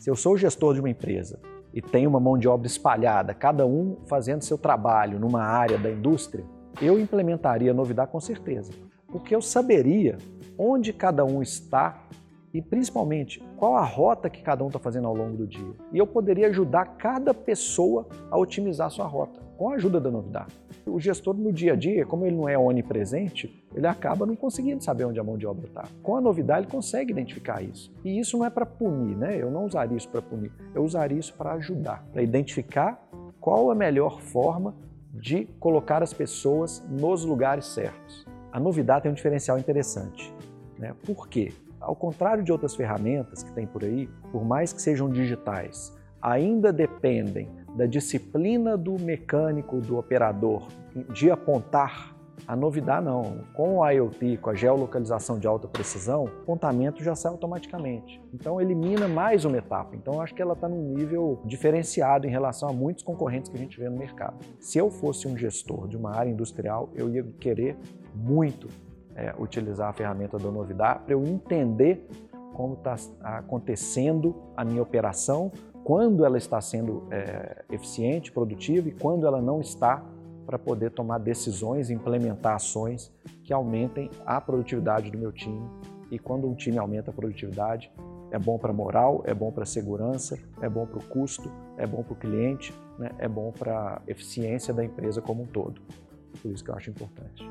Se eu sou gestor de uma empresa e tenho uma mão de obra espalhada, cada um fazendo seu trabalho numa área da indústria, eu implementaria a novidade com certeza, porque eu saberia onde cada um está e principalmente qual a rota que cada um está fazendo ao longo do dia. E eu poderia ajudar cada pessoa a otimizar a sua rota, com a ajuda da novidade. O gestor no dia a dia, como ele não é onipresente, ele acaba não conseguindo saber onde a mão de obra está. Com a novidade, ele consegue identificar isso. E isso não é para punir, né? Eu não usaria isso para punir, eu usaria isso para ajudar, para identificar qual a melhor forma de colocar as pessoas nos lugares certos. A novidade tem um diferencial interessante. Né? Por quê? Ao contrário de outras ferramentas que tem por aí, por mais que sejam digitais, ainda dependem da disciplina do mecânico, do operador, de apontar. A novidade não. Com o IoT, com a geolocalização de alta precisão, o apontamento já sai automaticamente. Então elimina mais uma etapa. Então acho que ela está num nível diferenciado em relação a muitos concorrentes que a gente vê no mercado. Se eu fosse um gestor de uma área industrial, eu ia querer muito é, utilizar a ferramenta da novidade para eu entender como está acontecendo a minha operação, quando ela está sendo é, eficiente, produtiva e quando ela não está, para poder tomar decisões, implementar ações que aumentem a produtividade do meu time. E quando um time aumenta a produtividade, é bom para a moral, é bom para a segurança, é bom para o custo, é bom para o cliente, né? é bom para a eficiência da empresa como um todo. Por isso que eu acho importante.